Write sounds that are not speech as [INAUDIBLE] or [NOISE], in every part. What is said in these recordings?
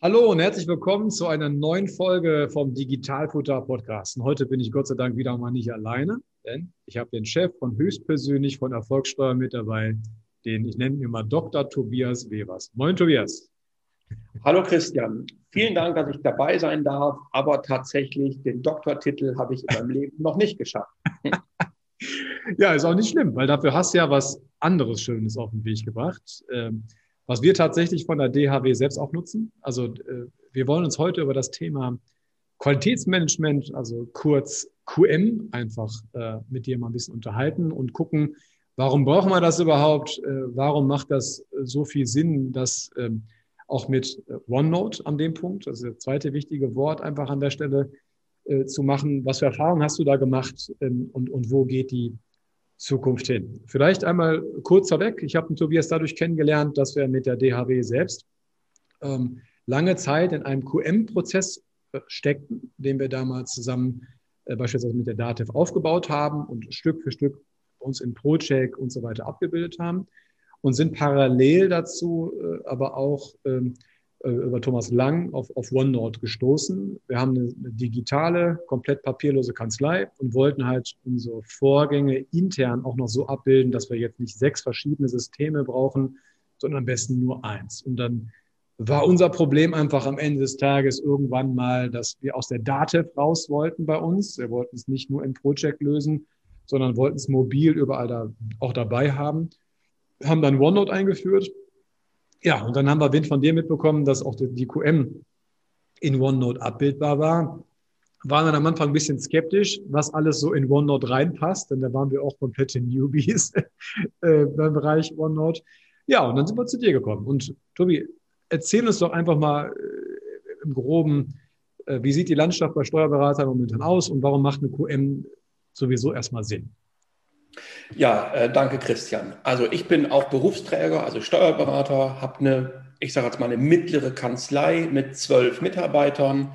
Hallo und herzlich willkommen zu einer neuen Folge vom Digitalfutter Podcast. Und heute bin ich Gott sei Dank wieder mal nicht alleine, denn ich habe den Chef von höchstpersönlich von Erfolgssteuer mit dabei, den ich nenne immer Dr. Tobias Webers. Moin Tobias. Hallo Christian, vielen Dank, dass ich dabei sein darf, aber tatsächlich den Doktortitel habe ich in meinem Leben noch nicht geschafft. [LAUGHS] ja, ist auch nicht schlimm, weil dafür hast du ja was anderes Schönes auf den Weg gebracht. Ähm, was wir tatsächlich von der DHW selbst auch nutzen. Also äh, wir wollen uns heute über das Thema Qualitätsmanagement, also kurz QM, einfach äh, mit dir mal ein bisschen unterhalten und gucken, warum brauchen wir das überhaupt? Äh, warum macht das so viel Sinn, das ähm, auch mit OneNote an dem Punkt, ist das zweite wichtige Wort, einfach an der Stelle zu machen. Was für Erfahrungen hast du da gemacht ähm, und, und wo geht die Zukunft hin. Vielleicht einmal kurz vorweg. Ich habe Tobias dadurch kennengelernt, dass wir mit der DHW selbst ähm, lange Zeit in einem QM-Prozess äh, steckten, den wir damals zusammen äh, beispielsweise mit der DATEV aufgebaut haben und Stück für Stück uns in ProCheck und so weiter abgebildet haben und sind parallel dazu äh, aber auch ähm, äh, über Thomas Lang auf, auf OneNote gestoßen. Wir haben eine, eine, digitale, komplett papierlose Kanzlei und wollten halt unsere Vorgänge intern auch noch so abbilden, dass wir jetzt nicht sechs verschiedene Systeme brauchen, sondern am besten nur eins. Und dann war unser Problem einfach am Ende des Tages irgendwann mal, dass wir aus der Datev raus wollten bei uns. Wir wollten es nicht nur im Project lösen, sondern wollten es mobil überall da auch dabei haben. Haben dann OneNote eingeführt ja, und dann haben wir Wind von dir mitbekommen, dass auch die QM in OneNote abbildbar war. Waren dann am Anfang ein bisschen skeptisch, was alles so in OneNote reinpasst, denn da waren wir auch komplette Newbies [LAUGHS] äh, beim Bereich OneNote. Ja, und dann sind wir zu dir gekommen. Und Tobi, erzähl uns doch einfach mal äh, im Groben, äh, wie sieht die Landschaft bei Steuerberatern momentan aus und warum macht eine QM sowieso erstmal Sinn? Ja, äh, danke Christian. Also ich bin auch Berufsträger, also Steuerberater, habe eine, ich sage jetzt mal eine mittlere Kanzlei mit zwölf Mitarbeitern.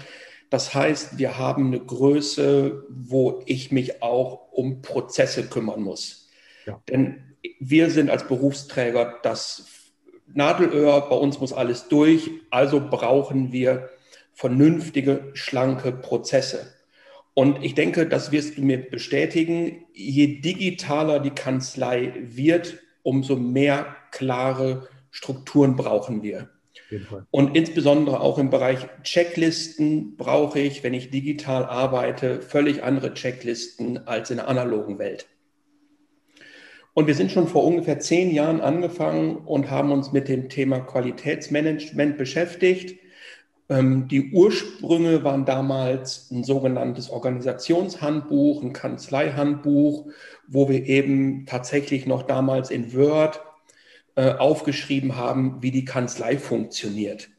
Das heißt, wir haben eine Größe, wo ich mich auch um Prozesse kümmern muss. Ja. Denn wir sind als Berufsträger das Nadelöhr, bei uns muss alles durch, also brauchen wir vernünftige, schlanke Prozesse. Und ich denke, das wirst du mir bestätigen, je digitaler die Kanzlei wird, umso mehr klare Strukturen brauchen wir. Und insbesondere auch im Bereich Checklisten brauche ich, wenn ich digital arbeite, völlig andere Checklisten als in der analogen Welt. Und wir sind schon vor ungefähr zehn Jahren angefangen und haben uns mit dem Thema Qualitätsmanagement beschäftigt die Ursprünge waren damals ein sogenanntes Organisationshandbuch, ein Kanzleihandbuch, wo wir eben tatsächlich noch damals in Word äh, aufgeschrieben haben, wie die Kanzlei funktioniert.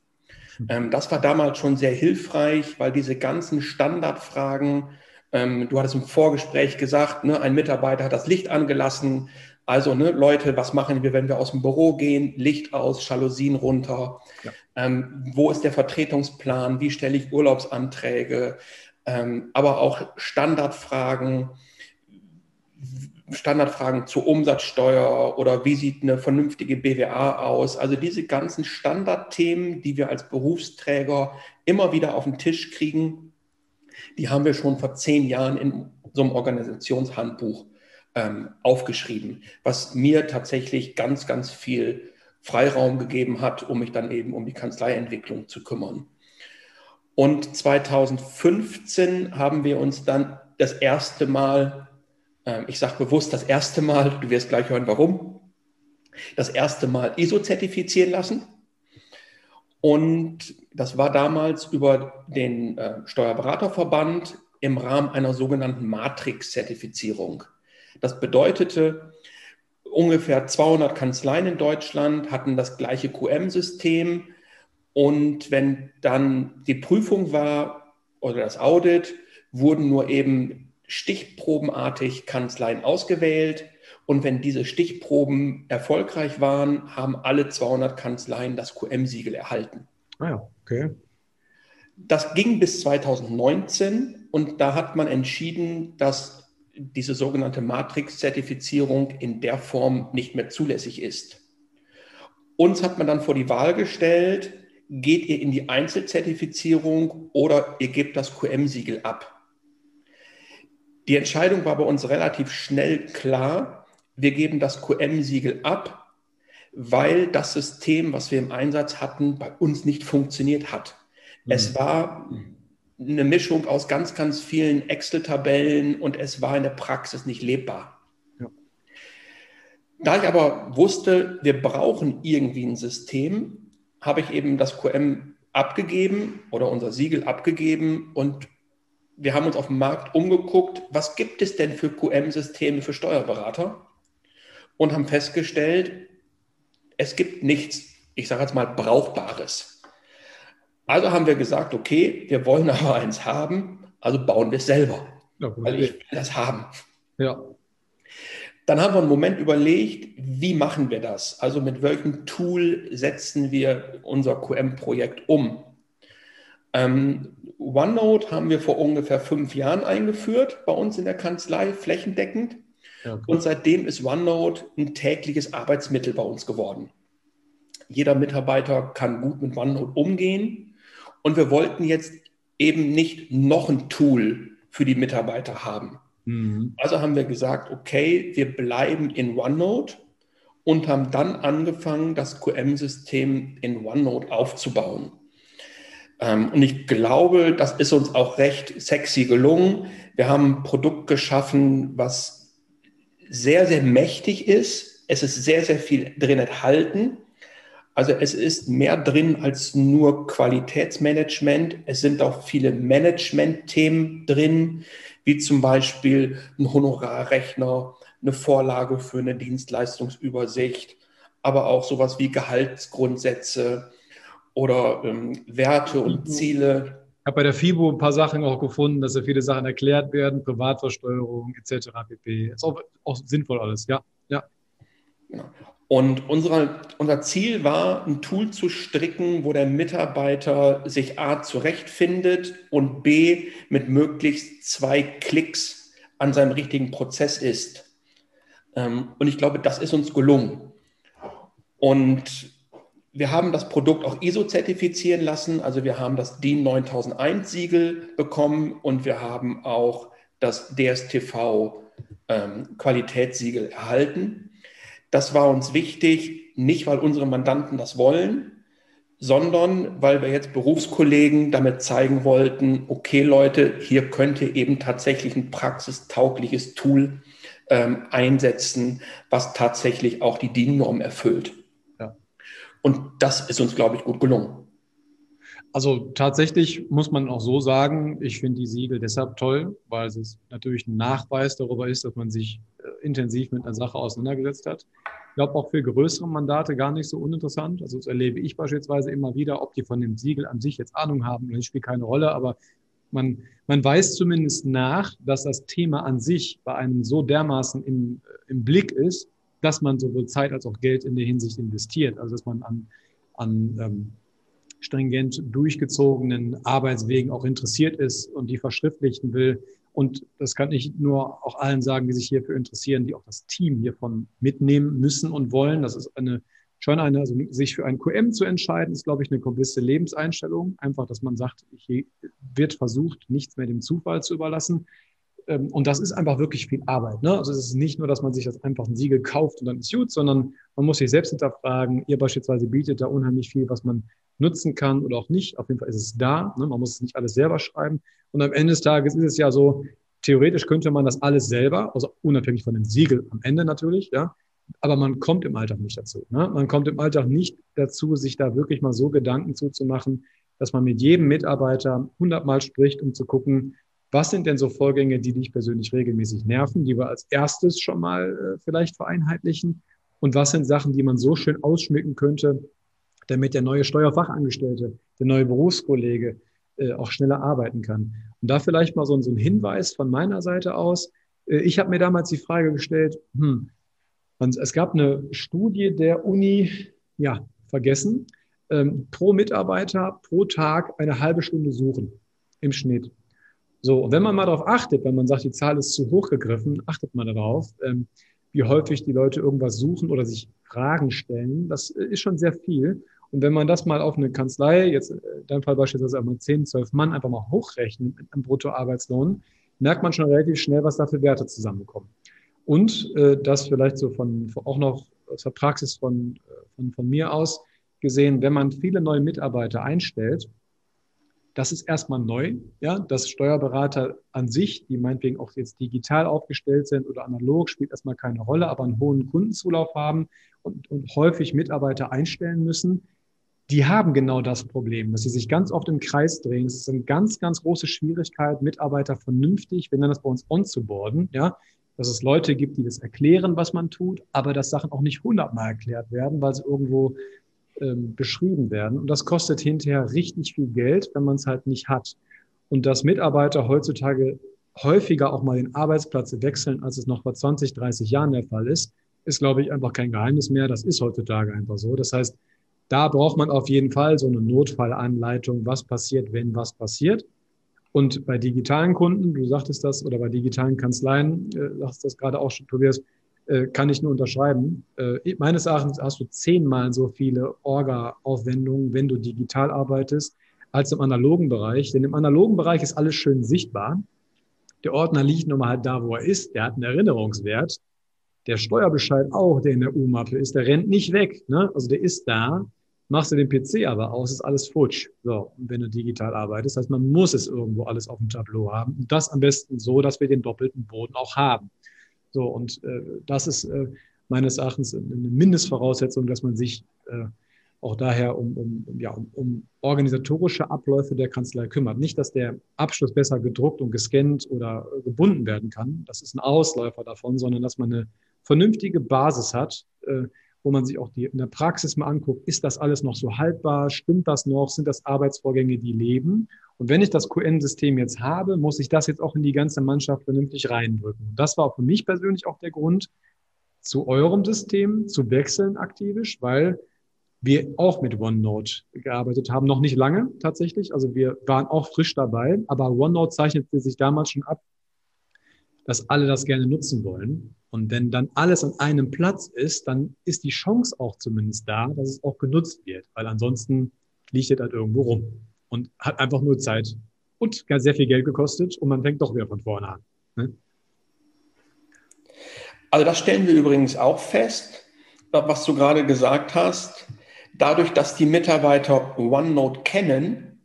Hm. Ähm, das war damals schon sehr hilfreich, weil diese ganzen Standardfragen, ähm, du hattest im Vorgespräch gesagt, ne, ein Mitarbeiter hat das Licht angelassen, also, ne, Leute, was machen wir, wenn wir aus dem Büro gehen? Licht aus, Jalousien runter. Ja. Ähm, wo ist der Vertretungsplan? Wie stelle ich Urlaubsanträge? Ähm, aber auch Standardfragen, Standardfragen zur Umsatzsteuer oder wie sieht eine vernünftige BWA aus? Also diese ganzen Standardthemen, die wir als Berufsträger immer wieder auf den Tisch kriegen, die haben wir schon vor zehn Jahren in so einem Organisationshandbuch ähm, aufgeschrieben, was mir tatsächlich ganz, ganz viel Freiraum gegeben hat, um mich dann eben um die Kanzleientwicklung zu kümmern. Und 2015 haben wir uns dann das erste Mal, äh, ich sage bewusst das erste Mal, du wirst gleich hören, warum, das erste Mal ISO-zertifizieren lassen. Und das war damals über den äh, Steuerberaterverband im Rahmen einer sogenannten Matrix-Zertifizierung. Das bedeutete, ungefähr 200 Kanzleien in Deutschland hatten das gleiche QM-System. Und wenn dann die Prüfung war oder das Audit, wurden nur eben stichprobenartig Kanzleien ausgewählt. Und wenn diese Stichproben erfolgreich waren, haben alle 200 Kanzleien das QM-Siegel erhalten. Ah ja, okay. Das ging bis 2019 und da hat man entschieden, dass diese sogenannte Matrix-Zertifizierung in der Form nicht mehr zulässig ist. Uns hat man dann vor die Wahl gestellt, geht ihr in die Einzelzertifizierung oder ihr gebt das QM-Siegel ab? Die Entscheidung war bei uns relativ schnell klar. Wir geben das QM-Siegel ab, weil das System, was wir im Einsatz hatten, bei uns nicht funktioniert hat. Mhm. Es war eine Mischung aus ganz, ganz vielen Excel-Tabellen und es war in der Praxis nicht lebbar. Ja. Da ich aber wusste, wir brauchen irgendwie ein System, habe ich eben das QM abgegeben oder unser Siegel abgegeben und wir haben uns auf dem Markt umgeguckt, was gibt es denn für QM-Systeme für Steuerberater und haben festgestellt, es gibt nichts, ich sage jetzt mal, Brauchbares. Also haben wir gesagt, okay, wir wollen aber eins haben, also bauen wir es selber, ja, weil ich will das haben. Ja. Dann haben wir einen Moment überlegt, wie machen wir das? Also mit welchem Tool setzen wir unser QM-Projekt um? Ähm, OneNote haben wir vor ungefähr fünf Jahren eingeführt bei uns in der Kanzlei, flächendeckend. Okay. Und seitdem ist OneNote ein tägliches Arbeitsmittel bei uns geworden. Jeder Mitarbeiter kann gut mit OneNote umgehen. Und wir wollten jetzt eben nicht noch ein Tool für die Mitarbeiter haben. Mhm. Also haben wir gesagt, okay, wir bleiben in OneNote und haben dann angefangen, das QM-System in OneNote aufzubauen. Ähm, und ich glaube, das ist uns auch recht sexy gelungen. Wir haben ein Produkt geschaffen, was sehr, sehr mächtig ist. Es ist sehr, sehr viel drin enthalten. Also es ist mehr drin als nur Qualitätsmanagement. Es sind auch viele Management-Themen drin, wie zum Beispiel ein Honorarrechner, eine Vorlage für eine Dienstleistungsübersicht, aber auch sowas wie Gehaltsgrundsätze oder ähm, Werte und Ziele. Ich habe bei der FIBO ein paar Sachen auch gefunden, dass ja viele Sachen erklärt werden, Privatversteuerung etc. pp. Ist auch, auch sinnvoll alles, ja. ja. Genau. Und unsere, unser Ziel war, ein Tool zu stricken, wo der Mitarbeiter sich A zurechtfindet und B mit möglichst zwei Klicks an seinem richtigen Prozess ist. Ähm, und ich glaube, das ist uns gelungen. Und wir haben das Produkt auch ISO zertifizieren lassen. Also wir haben das DIN 9001 Siegel bekommen und wir haben auch das DSTV ähm, Qualitätssiegel erhalten. Das war uns wichtig, nicht weil unsere Mandanten das wollen, sondern weil wir jetzt Berufskollegen damit zeigen wollten, okay Leute, hier könnt ihr eben tatsächlich ein praxistaugliches Tool ähm, einsetzen, was tatsächlich auch die DIN-Norm erfüllt. Ja. Und das ist uns, glaube ich, gut gelungen. Also tatsächlich muss man auch so sagen, ich finde die Siegel deshalb toll, weil es natürlich ein Nachweis darüber ist, dass man sich intensiv mit einer Sache auseinandergesetzt hat. Ich glaube auch für größere Mandate gar nicht so uninteressant. Also das erlebe ich beispielsweise immer wieder, ob die von dem Siegel an sich jetzt Ahnung haben, das spielt keine Rolle, aber man, man weiß zumindest nach, dass das Thema an sich bei einem so dermaßen im, im Blick ist, dass man sowohl Zeit als auch Geld in der Hinsicht investiert. Also dass man an, an ähm, stringent durchgezogenen Arbeitswegen auch interessiert ist und die verschriftlichen will. Und das kann ich nur auch allen sagen, die sich hierfür interessieren, die auch das Team hiervon mitnehmen müssen und wollen. Das ist eine, schon eine, also sich für ein QM zu entscheiden, ist, glaube ich, eine gewisse Lebenseinstellung. Einfach, dass man sagt, hier wird versucht, nichts mehr dem Zufall zu überlassen. Ähm, und das ist einfach wirklich viel Arbeit. Ne? Also es ist nicht nur, dass man sich das einfach ein Siegel kauft und dann ist gut, sondern man muss sich selbst hinterfragen. Ihr beispielsweise bietet da unheimlich viel, was man nutzen kann oder auch nicht. Auf jeden Fall ist es da. Ne? Man muss es nicht alles selber schreiben. Und am Ende des Tages ist es ja so, theoretisch könnte man das alles selber, also unabhängig von dem Siegel am Ende natürlich, ja. Aber man kommt im Alltag nicht dazu. Ne? Man kommt im Alltag nicht dazu, sich da wirklich mal so Gedanken zuzumachen, dass man mit jedem Mitarbeiter hundertmal spricht, um zu gucken, was sind denn so Vorgänge, die dich persönlich regelmäßig nerven, die wir als erstes schon mal äh, vielleicht vereinheitlichen? Und was sind Sachen, die man so schön ausschmücken könnte, damit der neue Steuerfachangestellte, der neue Berufskollege äh, auch schneller arbeiten kann? Und da vielleicht mal so, so ein Hinweis von meiner Seite aus. Äh, ich habe mir damals die Frage gestellt, hm, es gab eine Studie der Uni, ja, vergessen, ähm, pro Mitarbeiter pro Tag eine halbe Stunde suchen im Schnitt. So, wenn man mal darauf achtet, wenn man sagt, die Zahl ist zu hoch gegriffen, achtet man darauf, ähm, wie häufig die Leute irgendwas suchen oder sich Fragen stellen. Das ist schon sehr viel. Und wenn man das mal auf eine Kanzlei, jetzt in deinem Fall beispielsweise einmal 10, 12 Mann, einfach mal hochrechnet mit einem Bruttoarbeitslohn, merkt man schon relativ schnell, was da für Werte zusammenkommen. Und äh, das vielleicht so von, auch noch aus der Praxis von, äh, von, von mir aus gesehen, wenn man viele neue Mitarbeiter einstellt, das ist erstmal neu, ja, dass Steuerberater an sich, die meinetwegen auch jetzt digital aufgestellt sind oder analog, spielt erstmal keine Rolle, aber einen hohen Kundenzulauf haben und, und häufig Mitarbeiter einstellen müssen, die haben genau das Problem, dass sie sich ganz oft im Kreis drehen. Es ist eine ganz, ganz große Schwierigkeit, Mitarbeiter vernünftig, wir nennen das bei uns on-zu-boarden, ja, dass es Leute gibt, die das erklären, was man tut, aber dass Sachen auch nicht hundertmal erklärt werden, weil sie irgendwo ähm, beschrieben werden. Und das kostet hinterher richtig viel Geld, wenn man es halt nicht hat. Und dass Mitarbeiter heutzutage häufiger auch mal den Arbeitsplatz wechseln, als es noch vor 20, 30 Jahren der Fall ist, ist, glaube ich, einfach kein Geheimnis mehr. Das ist heutzutage einfach so. Das heißt, da braucht man auf jeden Fall so eine Notfallanleitung, was passiert, wenn was passiert. Und bei digitalen Kunden, du sagtest das, oder bei digitalen Kanzleien, äh, sagst das gerade auch schon, Tobias, kann ich nur unterschreiben. Äh, meines Erachtens hast du zehnmal so viele Orga-Aufwendungen, wenn du digital arbeitest, als im analogen Bereich. Denn im analogen Bereich ist alles schön sichtbar. Der Ordner liegt nun mal halt da, wo er ist. Der hat einen Erinnerungswert. Der Steuerbescheid auch, der in der U-Mappe ist, der rennt nicht weg. Ne? Also der ist da. Machst du den PC aber aus, ist alles futsch. So, wenn du digital arbeitest. Heißt, man muss es irgendwo alles auf dem Tableau haben. Und das am besten so, dass wir den doppelten Boden auch haben. So, und äh, das ist äh, meines Erachtens eine Mindestvoraussetzung, dass man sich äh, auch daher um, um, ja, um, um organisatorische Abläufe der Kanzlei kümmert. Nicht, dass der Abschluss besser gedruckt und gescannt oder gebunden werden kann. Das ist ein Ausläufer davon, sondern dass man eine vernünftige Basis hat, äh, wo man sich auch die, in der Praxis mal anguckt, ist das alles noch so haltbar? Stimmt das noch? Sind das Arbeitsvorgänge, die leben? Und wenn ich das QN-System jetzt habe, muss ich das jetzt auch in die ganze Mannschaft vernünftig reindrücken. Und das war für mich persönlich auch der Grund, zu eurem System zu wechseln aktivisch, weil wir auch mit OneNote gearbeitet haben. Noch nicht lange tatsächlich. Also wir waren auch frisch dabei, aber OneNote zeichnete sich damals schon ab, dass alle das gerne nutzen wollen. Und wenn dann alles an einem Platz ist, dann ist die Chance auch zumindest da, dass es auch genutzt wird, weil ansonsten liegt es halt irgendwo rum und hat einfach nur Zeit und sehr viel Geld gekostet und man fängt doch wieder von vorne an. Ne? Also das stellen wir übrigens auch fest, was du gerade gesagt hast. Dadurch, dass die Mitarbeiter OneNote kennen,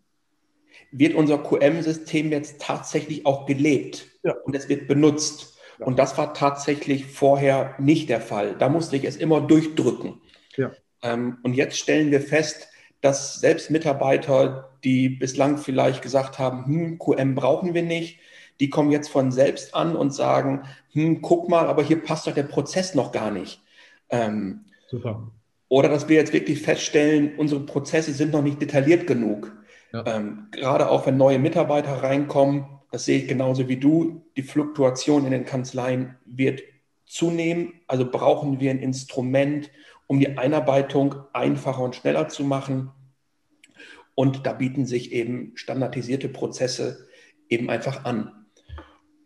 wird unser QM-System jetzt tatsächlich auch gelebt ja. und es wird benutzt. Ja. Und das war tatsächlich vorher nicht der Fall. Da musste ich es immer durchdrücken. Ja. Ähm, und jetzt stellen wir fest, dass selbst Mitarbeiter, die bislang vielleicht gesagt haben, hm, QM brauchen wir nicht, die kommen jetzt von selbst an und sagen, hm, guck mal, aber hier passt doch der Prozess noch gar nicht. Ähm, Super. Oder dass wir jetzt wirklich feststellen, unsere Prozesse sind noch nicht detailliert genug. Ja. Ähm, gerade auch wenn neue Mitarbeiter reinkommen, das sehe ich genauso wie du, die Fluktuation in den Kanzleien wird zunehmen. Also brauchen wir ein Instrument, um die Einarbeitung einfacher und schneller zu machen. Und da bieten sich eben standardisierte Prozesse eben einfach an.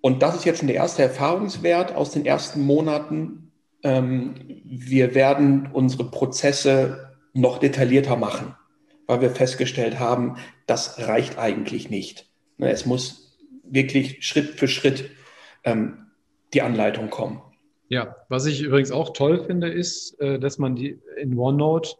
Und das ist jetzt schon der erste Erfahrungswert aus den ersten Monaten. Ähm, wir werden unsere Prozesse noch detaillierter machen, weil wir festgestellt haben, das reicht eigentlich nicht. Ne, es muss wirklich Schritt für Schritt ähm, die Anleitung kommen. Ja, was ich übrigens auch toll finde, ist, äh, dass man die in OneNote,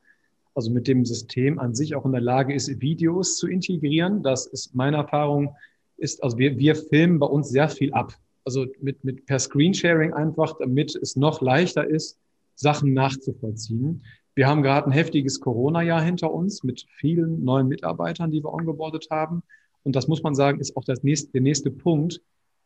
also mit dem System an sich auch in der Lage ist, Videos zu integrieren. Das ist meine Erfahrung, ist, also wir, wir filmen bei uns sehr viel ab. Also mit, mit per Screensharing einfach, damit es noch leichter ist, Sachen nachzuvollziehen. Wir haben gerade ein heftiges Corona-Jahr hinter uns mit vielen neuen Mitarbeitern, die wir ongeboardet haben. Und das muss man sagen, ist auch das nächste, der nächste Punkt.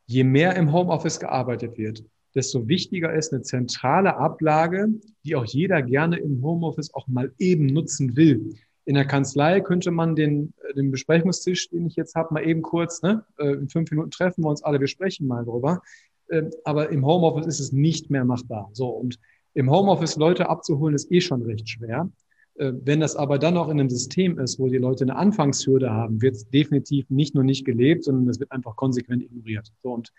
Je mehr im Homeoffice gearbeitet wird, desto wichtiger ist eine zentrale Ablage, die auch jeder gerne im Homeoffice auch mal eben nutzen will. In der Kanzlei könnte man den, äh, den Besprechungstisch, den ich jetzt habe, mal eben kurz, ne, äh, in fünf Minuten treffen wir uns alle, wir sprechen mal drüber. Ähm, aber im Homeoffice ist es nicht mehr machbar. So, und im Homeoffice Leute abzuholen, ist eh schon recht schwer. Äh, wenn das aber dann noch in einem System ist, wo die Leute eine Anfangshürde haben, wird es definitiv nicht nur nicht gelebt, sondern es wird einfach konsequent ignoriert. So, und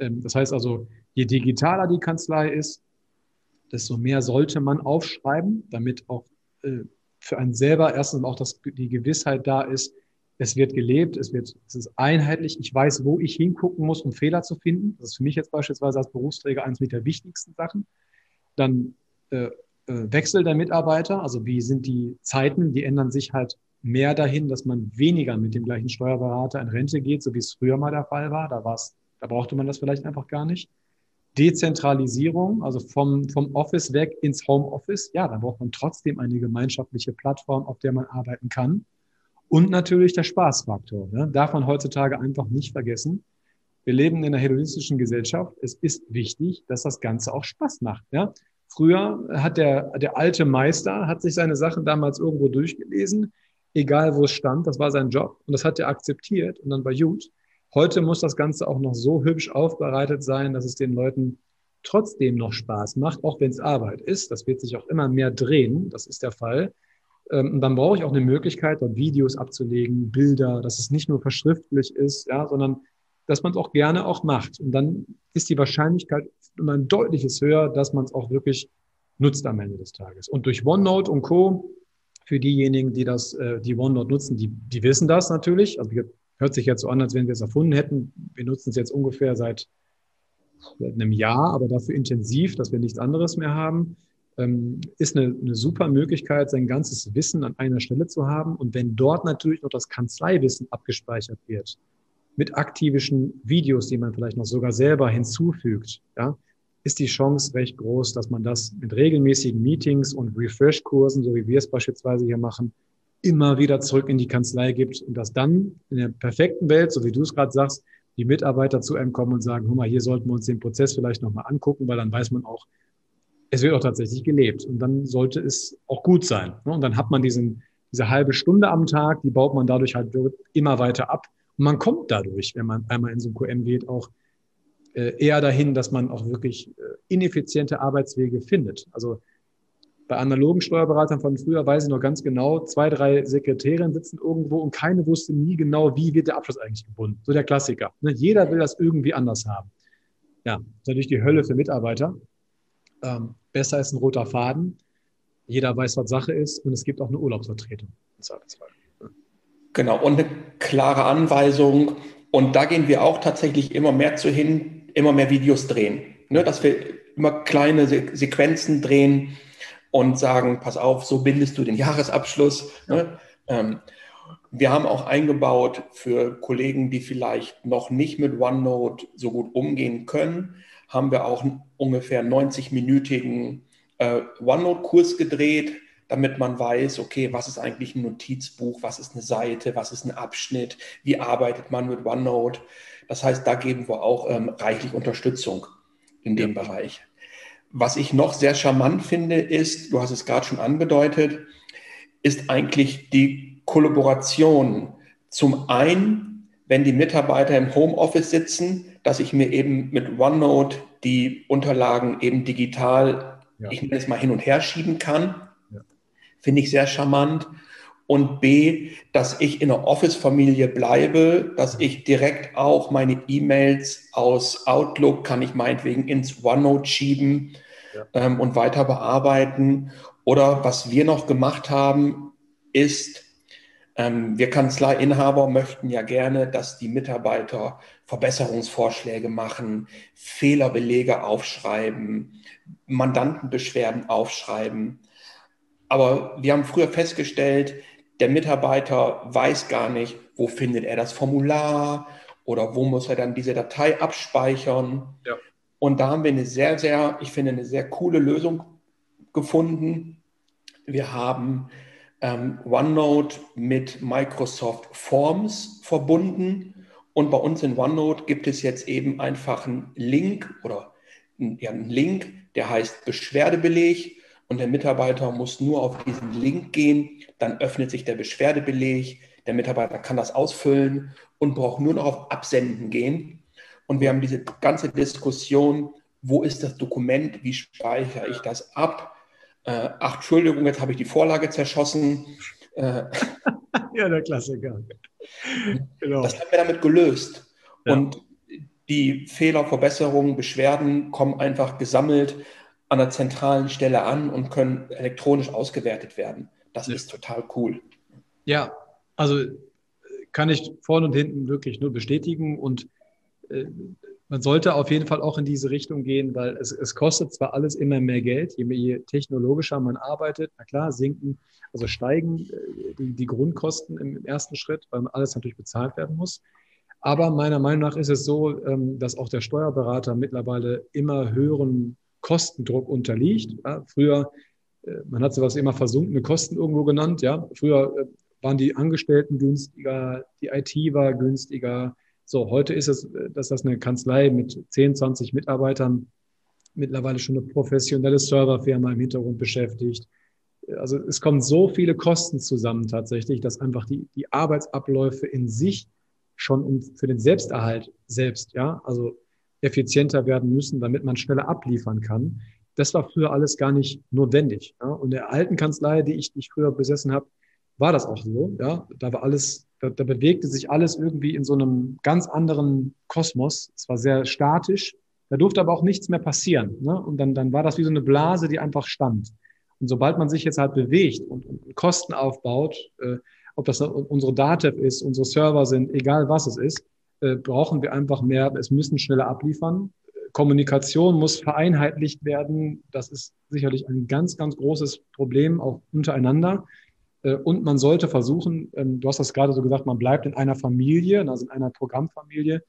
ähm, das heißt also, je digitaler die Kanzlei ist, desto mehr sollte man aufschreiben, damit auch äh, für einen selber erstens auch, dass die Gewissheit da ist, es wird gelebt, es wird, es ist einheitlich. Ich weiß, wo ich hingucken muss, um Fehler zu finden. Das ist für mich jetzt beispielsweise als Berufsträger eines mit der wichtigsten Sachen. Dann äh, äh, Wechsel der Mitarbeiter, also wie sind die Zeiten, die ändern sich halt mehr dahin, dass man weniger mit dem gleichen Steuerberater in Rente geht, so wie es früher mal der Fall war. Da war's, da brauchte man das vielleicht einfach gar nicht. Dezentralisierung, also vom, vom Office weg ins Homeoffice. Ja, da braucht man trotzdem eine gemeinschaftliche Plattform, auf der man arbeiten kann. Und natürlich der Spaßfaktor. Ne? Darf man heutzutage einfach nicht vergessen. Wir leben in einer hedonistischen Gesellschaft. Es ist wichtig, dass das Ganze auch Spaß macht. Ja? Früher hat der, der alte Meister, hat sich seine Sachen damals irgendwo durchgelesen, egal wo es stand, das war sein Job und das hat er akzeptiert und dann war gut. Heute muss das Ganze auch noch so hübsch aufbereitet sein, dass es den Leuten trotzdem noch Spaß macht, auch wenn es Arbeit ist. Das wird sich auch immer mehr drehen, das ist der Fall. Ähm, und dann brauche ich auch eine Möglichkeit, dort Videos abzulegen, Bilder, dass es nicht nur verschriftlich ist, ja, sondern dass man es auch gerne auch macht. Und dann ist die Wahrscheinlichkeit immer ein deutliches höher, dass man es auch wirklich nutzt am Ende des Tages. Und durch OneNote und Co. für diejenigen, die das, äh, die OneNote nutzen, die, die wissen das natürlich. Also Hört sich jetzt so an, als wenn wir es erfunden hätten. Wir nutzen es jetzt ungefähr seit, einem Jahr, aber dafür intensiv, dass wir nichts anderes mehr haben. Ähm, ist eine, eine super Möglichkeit, sein ganzes Wissen an einer Stelle zu haben. Und wenn dort natürlich noch das Kanzleiwissen abgespeichert wird, mit aktivischen Videos, die man vielleicht noch sogar selber hinzufügt, ja, ist die Chance recht groß, dass man das mit regelmäßigen Meetings und Refresh-Kursen, so wie wir es beispielsweise hier machen, immer wieder zurück in die Kanzlei gibt und dass dann in der perfekten Welt, so wie du es gerade sagst, die Mitarbeiter zu einem kommen und sagen, hör mal, hier sollten wir uns den Prozess vielleicht nochmal angucken, weil dann weiß man auch, es wird auch tatsächlich gelebt und dann sollte es auch gut sein. Ne? Und dann hat man diesen, diese halbe Stunde am Tag, die baut man dadurch halt immer weiter ab und man kommt dadurch, wenn man einmal in so ein QM geht, auch äh, eher dahin, dass man auch wirklich äh, ineffiziente Arbeitswege findet. Also bei analogen Steuerberatern von früher weiß ich noch ganz genau, zwei, drei Sekretärinnen sitzen irgendwo und keine wusste nie genau, wie wird der Abschluss eigentlich gebunden. So der Klassiker. Ne? Jeder will das irgendwie anders haben. Ja, ist natürlich die Hölle für Mitarbeiter. Ähm, besser ist ein roter Faden. Jeder weiß, was Sache ist und es gibt auch eine Urlaubsvertretung. Genau, und eine klare Anweisung. Und da gehen wir auch tatsächlich immer mehr zu hin, immer mehr Videos drehen. Ne? Dass wir immer kleine Sequenzen drehen, und sagen, pass auf, so bindest du den Jahresabschluss. Ne? Ähm, wir haben auch eingebaut für Kollegen, die vielleicht noch nicht mit OneNote so gut umgehen können, haben wir auch einen ungefähr 90-minütigen äh, OneNote-Kurs gedreht, damit man weiß, okay, was ist eigentlich ein Notizbuch, was ist eine Seite, was ist ein Abschnitt, wie arbeitet man mit OneNote. Das heißt, da geben wir auch ähm, reichlich Unterstützung in dem ja. Bereich. Was ich noch sehr charmant finde, ist, du hast es gerade schon angedeutet, ist eigentlich die Kollaboration. Zum einen, wenn die Mitarbeiter im Homeoffice sitzen, dass ich mir eben mit OneNote die Unterlagen eben digital, ja. ich nenne es mal hin und her schieben kann. Ja. Finde ich sehr charmant. Und B, dass ich in einer Office-Familie bleibe, dass ich direkt auch meine E-Mails aus Outlook kann ich meinetwegen ins OneNote schieben ja. ähm, und weiter bearbeiten. Oder was wir noch gemacht haben, ist, ähm, wir Kanzleiinhaber möchten ja gerne, dass die Mitarbeiter Verbesserungsvorschläge machen, Fehlerbelege aufschreiben, Mandantenbeschwerden aufschreiben. Aber wir haben früher festgestellt, der Mitarbeiter weiß gar nicht, wo findet er das Formular oder wo muss er dann diese Datei abspeichern. Ja. Und da haben wir eine sehr, sehr, ich finde, eine sehr coole Lösung gefunden. Wir haben ähm, OneNote mit Microsoft Forms verbunden. Und bei uns in OneNote gibt es jetzt eben einfach einen Link oder ja, einen Link, der heißt Beschwerdebeleg. Und der Mitarbeiter muss nur auf diesen Link gehen, dann öffnet sich der Beschwerdebeleg. Der Mitarbeiter kann das ausfüllen und braucht nur noch auf Absenden gehen. Und wir haben diese ganze Diskussion, wo ist das Dokument, wie speichere ich das ab? Äh, ach, Entschuldigung, jetzt habe ich die Vorlage zerschossen. Äh, [LAUGHS] ja, der Klassiker. Genau. Das haben wir damit gelöst. Ja. Und die Fehler, Verbesserungen, Beschwerden kommen einfach gesammelt an der zentralen Stelle an und können elektronisch ausgewertet werden. Das ja. ist total cool. Ja, also kann ich vorne und hinten wirklich nur bestätigen und äh, man sollte auf jeden Fall auch in diese Richtung gehen, weil es, es kostet zwar alles immer mehr Geld, je, je technologischer man arbeitet, na klar, sinken, also steigen äh, die, die Grundkosten im ersten Schritt, weil alles natürlich bezahlt werden muss. Aber meiner Meinung nach ist es so, ähm, dass auch der Steuerberater mittlerweile immer höheren Kostendruck unterliegt. Früher, äh, man hat sowas immer versunkene Kosten irgendwo genannt. Ja, früher waren die Angestellten günstiger, die IT war günstiger, so, heute ist es, äh, dass das eine Kanzlei mit 10, 20 Mitarbeitern mittlerweile schon eine professionelle Serverfirma im Hintergrund beschäftigt. Also es kommen so viele Kosten zusammen tatsächlich, dass einfach die, die Arbeitsabläufe in sich schon für den Selbsterhalt selbst, ja, also effizienter werden müssen, damit man schneller abliefern kann. Das war früher alles gar nicht notwendig. Ja? Und der alten Kanzlei, die ich, die ich früher besessen habe, war das auch so. Ja? Da war alles da, da bewegte sich alles irgendwie in so einem ganz anderen Kosmos. Es war sehr statisch. Da durfte aber auch nichts mehr passieren. Ne? Und dann, dann war das wie so eine Blase, die einfach stand. Und sobald man sich jetzt halt bewegt und, und Kosten aufbaut, äh, ob das unsere Datev ist, unsere Server sind, egal was es ist, äh, brauchen wir einfach mehr, es müssen schneller abliefern. Kommunikation muss vereinheitlicht werden. Das ist sicherlich ein ganz, ganz großes Problem auch untereinander. Äh, und man sollte versuchen, ähm, du hast das gerade so gesagt, man bleibt in einer Familie, also in einer Programmfamilie.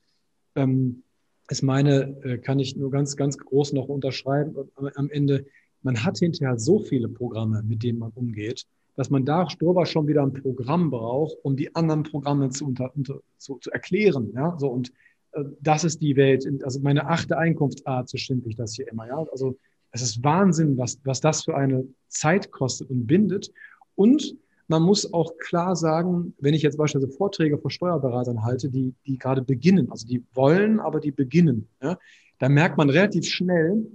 Ähm, ist meine, äh, kann ich nur ganz, ganz groß noch unterschreiben. Am Ende, man hat hinterher so viele Programme, mit denen man umgeht, dass man da darüber schon wieder ein Programm braucht, um die anderen Programme zu, unter, unter, zu, zu erklären. Ja? So, und äh, das ist die Welt, also meine achte Einkunftsart, so schimpfe ich das hier immer. Ja? Also es ist Wahnsinn, was, was das für eine Zeit kostet und bindet. Und man muss auch klar sagen, wenn ich jetzt beispielsweise Vorträge vor Steuerberatern halte, die, die gerade beginnen, also die wollen, aber die beginnen, ja, da merkt man relativ schnell,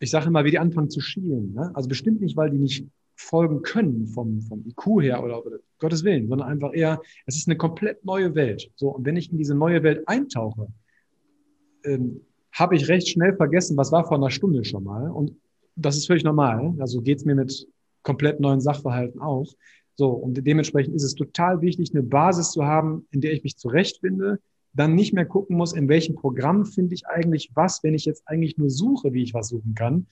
ich sage immer, wie die anfangen zu schielen. Ja? Also bestimmt nicht, weil die nicht folgen können vom, vom IQ her oder, oder Gottes Willen, sondern einfach eher, es ist eine komplett neue Welt. So, und wenn ich in diese neue Welt eintauche, ähm, habe ich recht schnell vergessen, was war vor einer Stunde schon mal. Und das ist völlig normal. Also geht es mir mit komplett neuen Sachverhalten auch. So, und dementsprechend ist es total wichtig, eine Basis zu haben, in der ich mich zurechtfinde, dann nicht mehr gucken muss, in welchem Programm finde ich eigentlich was, wenn ich jetzt eigentlich nur suche, wie ich was suchen kann,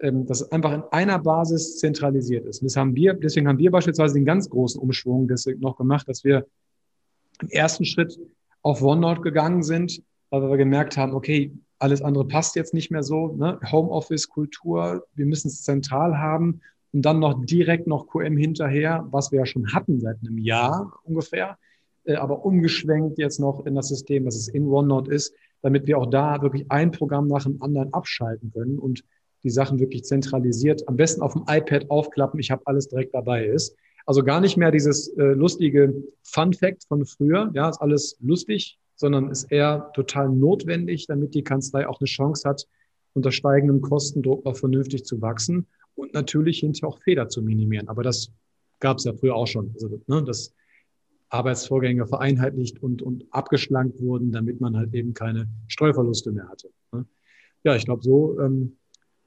ähm, dass es einfach in einer Basis zentralisiert ist. Und das haben wir, deswegen haben wir beispielsweise den ganz großen Umschwung deswegen noch gemacht, dass wir im ersten Schritt auf OneNote gegangen sind, weil wir gemerkt haben, okay, alles andere passt jetzt nicht mehr so, ne? Homeoffice, Kultur, wir müssen es zentral haben und dann noch direkt noch QM hinterher, was wir ja schon hatten seit einem Jahr ungefähr, äh, aber umgeschwenkt jetzt noch in das System, dass es in OneNote ist, damit wir auch da wirklich ein Programm nach dem anderen abschalten können und die Sachen wirklich zentralisiert, am besten auf dem iPad aufklappen, ich habe alles direkt dabei ist. Also gar nicht mehr dieses äh, lustige Fun Fact von früher, ja, ist alles lustig, sondern ist eher total notwendig, damit die Kanzlei auch eine Chance hat, unter steigendem Kostendruck auch vernünftig zu wachsen und natürlich hinterher auch Fehler zu minimieren. Aber das gab es ja früher auch schon. Also, ne, dass Arbeitsvorgänge vereinheitlicht und, und abgeschlankt wurden, damit man halt eben keine Streuverluste mehr hatte. Ne? Ja, ich glaube, so ähm,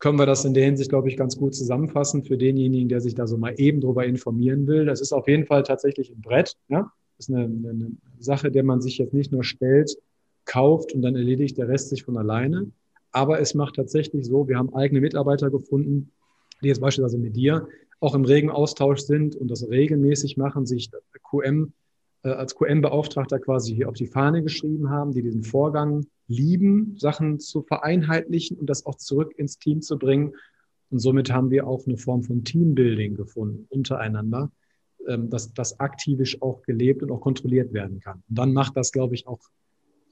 können wir das in der Hinsicht, glaube ich, ganz gut zusammenfassen für denjenigen, der sich da so mal eben drüber informieren will. Das ist auf jeden Fall tatsächlich ein Brett. Ja? Das ist eine, eine Sache, der man sich jetzt nicht nur stellt, kauft und dann erledigt der Rest sich von alleine. Aber es macht tatsächlich so, wir haben eigene Mitarbeiter gefunden, die jetzt beispielsweise mit dir auch im regen Austausch sind und das regelmäßig machen, sich QM als QM-Beauftragter quasi hier auf die Fahne geschrieben haben, die diesen Vorgang lieben, Sachen zu vereinheitlichen und das auch zurück ins Team zu bringen. Und somit haben wir auch eine Form von Teambuilding gefunden untereinander, ähm, dass das aktivisch auch gelebt und auch kontrolliert werden kann. Und dann macht das, glaube ich, auch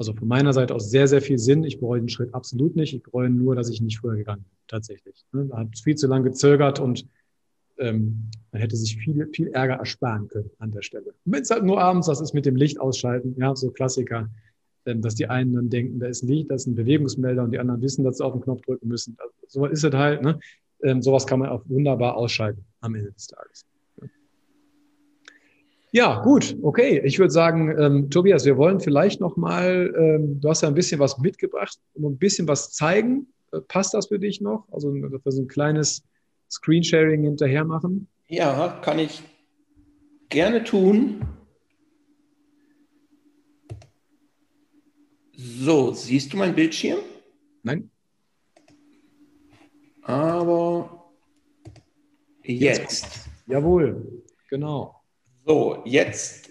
also von meiner Seite aus sehr, sehr viel Sinn. Ich bereue den Schritt absolut nicht. Ich bereue nur, dass ich nicht früher gegangen bin, tatsächlich. Ne, hat viel zu lange gezögert und ähm, man hätte sich viel, viel Ärger ersparen können an der Stelle. Wenn es halt nur abends, das ist mit dem Licht ausschalten, ja, so Klassiker, ähm, dass die einen dann denken, da ist ein Licht, da ist ein Bewegungsmelder und die anderen wissen, dass sie auf den Knopf drücken müssen. Also, so ist es halt, ne? Ähm, sowas kann man auch wunderbar ausschalten am Ende des Tages. Ja, gut, okay. Ich würde sagen, ähm, Tobias, wir wollen vielleicht noch mal, ähm, du hast ja ein bisschen was mitgebracht, ein bisschen was zeigen. Äh, passt das für dich noch? Also, so ein kleines Screensharing hinterher machen? Ja, kann ich gerne tun. So, siehst du mein Bildschirm? Nein. Aber jetzt. jetzt. Jawohl, genau. So, jetzt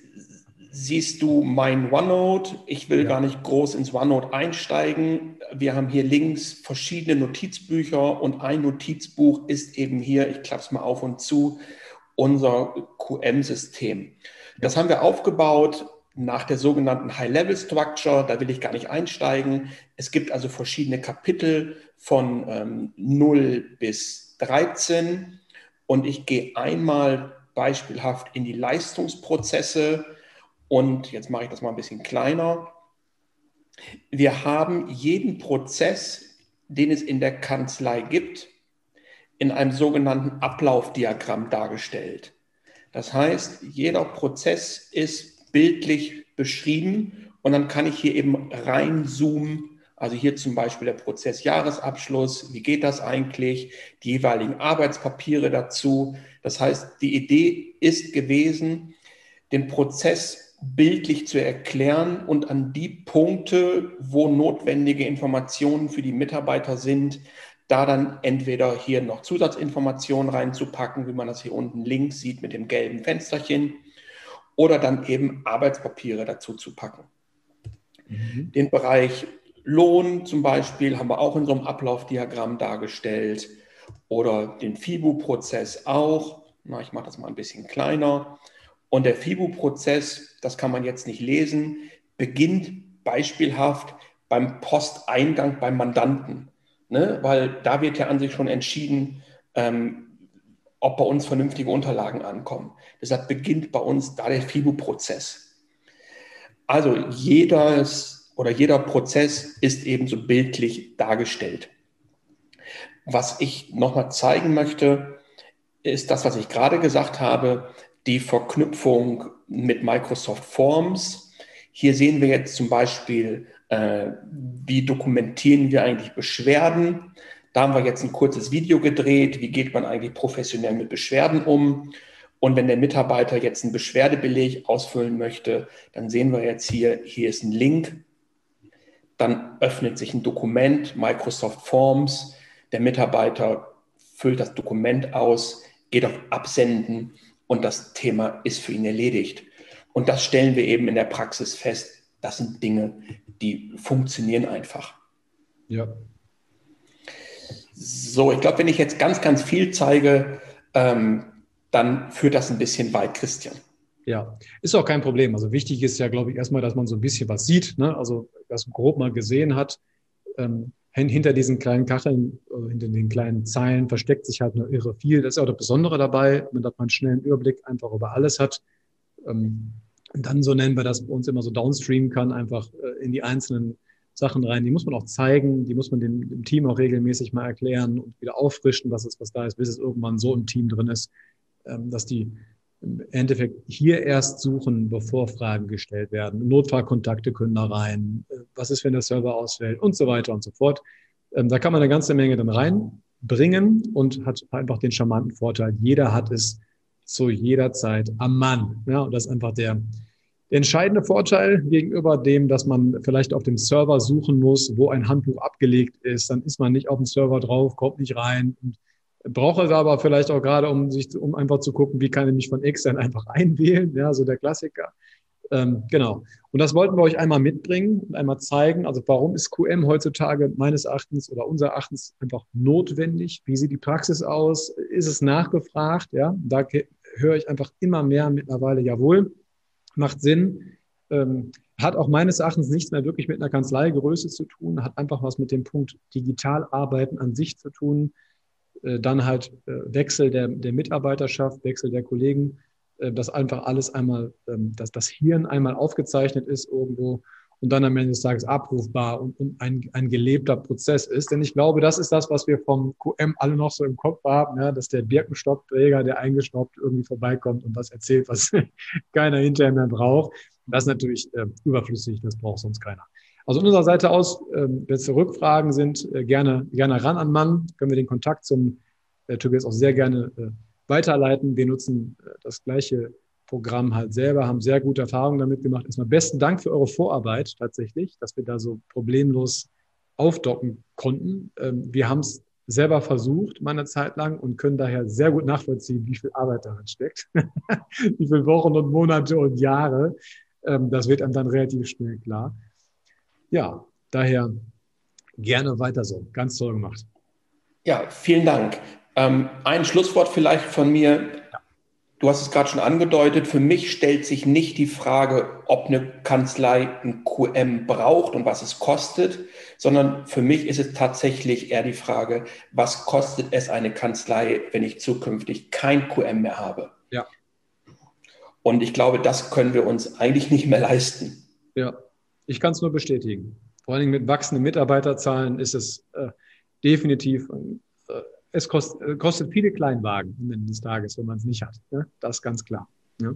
siehst du mein OneNote. Ich will ja. gar nicht groß ins OneNote einsteigen. Wir haben hier links verschiedene Notizbücher und ein Notizbuch ist eben hier, ich klappe es mal auf und zu, unser QM-System. Das haben wir aufgebaut nach der sogenannten High-Level-Structure. Da will ich gar nicht einsteigen. Es gibt also verschiedene Kapitel von ähm, 0 bis 13 und ich gehe einmal beispielhaft in die Leistungsprozesse und jetzt mache ich das mal ein bisschen kleiner. Wir haben jeden Prozess, den es in der Kanzlei gibt, in einem sogenannten Ablaufdiagramm dargestellt. Das heißt, jeder Prozess ist bildlich beschrieben und dann kann ich hier eben reinzoomen. Also hier zum Beispiel der Prozess Jahresabschluss. Wie geht das eigentlich? Die jeweiligen Arbeitspapiere dazu. Das heißt, die Idee ist gewesen, den Prozess bildlich zu erklären und an die Punkte, wo notwendige Informationen für die Mitarbeiter sind, da dann entweder hier noch Zusatzinformationen reinzupacken, wie man das hier unten links sieht mit dem gelben Fensterchen, oder dann eben Arbeitspapiere dazu zu packen. Mhm. Den Bereich Lohn zum Beispiel haben wir auch in so einem Ablaufdiagramm dargestellt oder den FIBU-Prozess auch. Na, ich mache das mal ein bisschen kleiner. Und der FIBU-Prozess, das kann man jetzt nicht lesen, beginnt beispielhaft beim Posteingang beim Mandanten, ne? weil da wird ja an sich schon entschieden, ähm, ob bei uns vernünftige Unterlagen ankommen. Deshalb beginnt bei uns da der FIBU-Prozess. Also jedes oder jeder Prozess ist ebenso bildlich dargestellt. Was ich nochmal zeigen möchte, ist das, was ich gerade gesagt habe, die Verknüpfung mit Microsoft Forms. Hier sehen wir jetzt zum Beispiel, äh, wie dokumentieren wir eigentlich Beschwerden. Da haben wir jetzt ein kurzes Video gedreht, wie geht man eigentlich professionell mit Beschwerden um. Und wenn der Mitarbeiter jetzt einen Beschwerdebeleg ausfüllen möchte, dann sehen wir jetzt hier, hier ist ein Link. Dann öffnet sich ein Dokument, Microsoft Forms. Der Mitarbeiter füllt das Dokument aus, geht auf Absenden und das Thema ist für ihn erledigt. Und das stellen wir eben in der Praxis fest. Das sind Dinge, die funktionieren einfach. Ja. So, ich glaube, wenn ich jetzt ganz, ganz viel zeige, ähm, dann führt das ein bisschen weit, Christian. Ja, ist auch kein Problem. Also wichtig ist ja, glaube ich, erstmal, dass man so ein bisschen was sieht, ne? also das grob mal gesehen hat. Ähm, hinter diesen kleinen Kacheln, äh, hinter den kleinen Zeilen versteckt sich halt nur irre viel. Das ist auch das Besondere dabei, dass man einen schnellen Überblick einfach über alles hat. Ähm, dann, so nennen wir das bei uns immer so downstreamen kann, einfach äh, in die einzelnen Sachen rein. Die muss man auch zeigen, die muss man dem, dem Team auch regelmäßig mal erklären und wieder auffrischen, was ist, was da ist, bis es irgendwann so im Team drin ist, ähm, dass die im Endeffekt hier erst suchen, bevor Fragen gestellt werden. Notfallkontakte können da rein. Was ist, wenn der Server ausfällt und so weiter und so fort. Ähm, da kann man eine ganze Menge dann reinbringen und hat einfach den charmanten Vorteil. Jeder hat es zu jeder Zeit am Mann. Ja, und das ist einfach der, entscheidende Vorteil gegenüber dem, dass man vielleicht auf dem Server suchen muss, wo ein Handbuch abgelegt ist. Dann ist man nicht auf dem Server drauf, kommt nicht rein und brauche es aber vielleicht auch gerade, um sich, um einfach zu gucken, wie kann ich mich von extern einfach [LAUGHS] einwählen, ja, so der Klassiker. Ähm, genau. Und das wollten wir euch einmal mitbringen und einmal zeigen. Also warum ist QM heutzutage meines Erachtens oder unser Erachtens einfach notwendig? Wie sieht die Praxis aus? Ist es nachgefragt? Ja, da höre ich einfach immer mehr mittlerweile, jawohl, macht Sinn. Ähm, hat auch meines Erachtens nichts mehr wirklich mit einer Kanzleigröße zu tun, hat einfach was mit dem Punkt digital arbeiten an sich zu tun. Äh, dann halt äh, Wechsel der, der Mitarbeiterschaft, Wechsel der Kollegen, äh, dass einfach alles einmal, ähm, dass das Hirn einmal aufgezeichnet ist irgendwo und dann am Ende des Tages abrufbar und, ein, ein gelebter Prozess ist. Denn ich glaube, das ist das, was wir vom QM alle noch so im Kopf haben, ja, dass der Birkenstockträger, der eingeschnappt irgendwie vorbeikommt und was erzählt, was [LAUGHS] keiner hinterher mehr braucht. Das ist natürlich äh, überflüssig, das braucht sonst keiner. Also unserer Seite aus, ähm, wenn es Rückfragen sind, äh, gerne, gerne ran an Mann. Können wir den Kontakt zum äh, Tobias auch sehr gerne äh, weiterleiten. Wir nutzen äh, das gleiche Programm halt selber, haben sehr gute Erfahrungen damit gemacht. Erstmal besten Dank für eure Vorarbeit tatsächlich, dass wir da so problemlos aufdocken konnten. Ähm, wir haben es selber versucht, meine Zeit lang, und können daher sehr gut nachvollziehen, wie viel Arbeit darin steckt, [LAUGHS] wie viele Wochen und Monate und Jahre. Ähm, das wird einem dann relativ schnell klar. Ja, daher gerne weiter so. Ganz toll gemacht. Ja, vielen Dank. Ähm, ein Schlusswort vielleicht von mir. Du hast es gerade schon angedeutet, für mich stellt sich nicht die Frage, ob eine Kanzlei ein QM braucht und was es kostet, sondern für mich ist es tatsächlich eher die Frage, was kostet es eine Kanzlei, wenn ich zukünftig kein QM mehr habe? Ja. Und ich glaube, das können wir uns eigentlich nicht mehr leisten. Ja, ich kann es nur bestätigen. Vor allen Dingen mit wachsenden Mitarbeiterzahlen ist es äh, definitiv äh, es kostet, äh, kostet viele Kleinwagen am Ende des Tages, wenn man es nicht hat. Ne? Das ist ganz klar. Ja.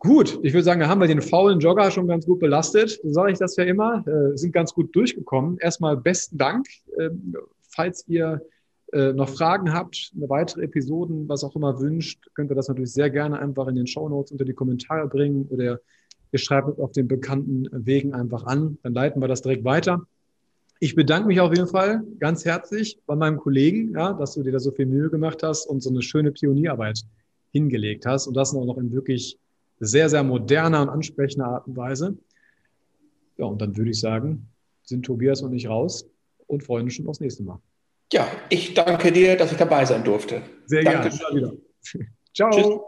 Gut, ich würde sagen, da haben wir den faulen Jogger schon ganz gut belastet. So sage ich das ja immer. Äh, sind ganz gut durchgekommen. Erstmal besten Dank. Ähm, falls ihr äh, noch Fragen habt, eine weitere Episoden, was auch immer wünscht, könnt ihr das natürlich sehr gerne einfach in den Show Notes unter die Kommentare bringen oder ihr schreibt es auf den bekannten Wegen einfach an. Dann leiten wir das direkt weiter. Ich bedanke mich auf jeden Fall ganz herzlich bei meinem Kollegen, ja, dass du dir da so viel Mühe gemacht hast und so eine schöne Pionierarbeit hingelegt hast und das auch noch in wirklich sehr, sehr moderner und ansprechender Art und Weise. Ja, und dann würde ich sagen, sind Tobias und ich raus und freuen uns schon aufs nächste Mal. Ja, ich danke dir, dass ich dabei sein durfte. Sehr danke. gerne. Ciao. Tschüss.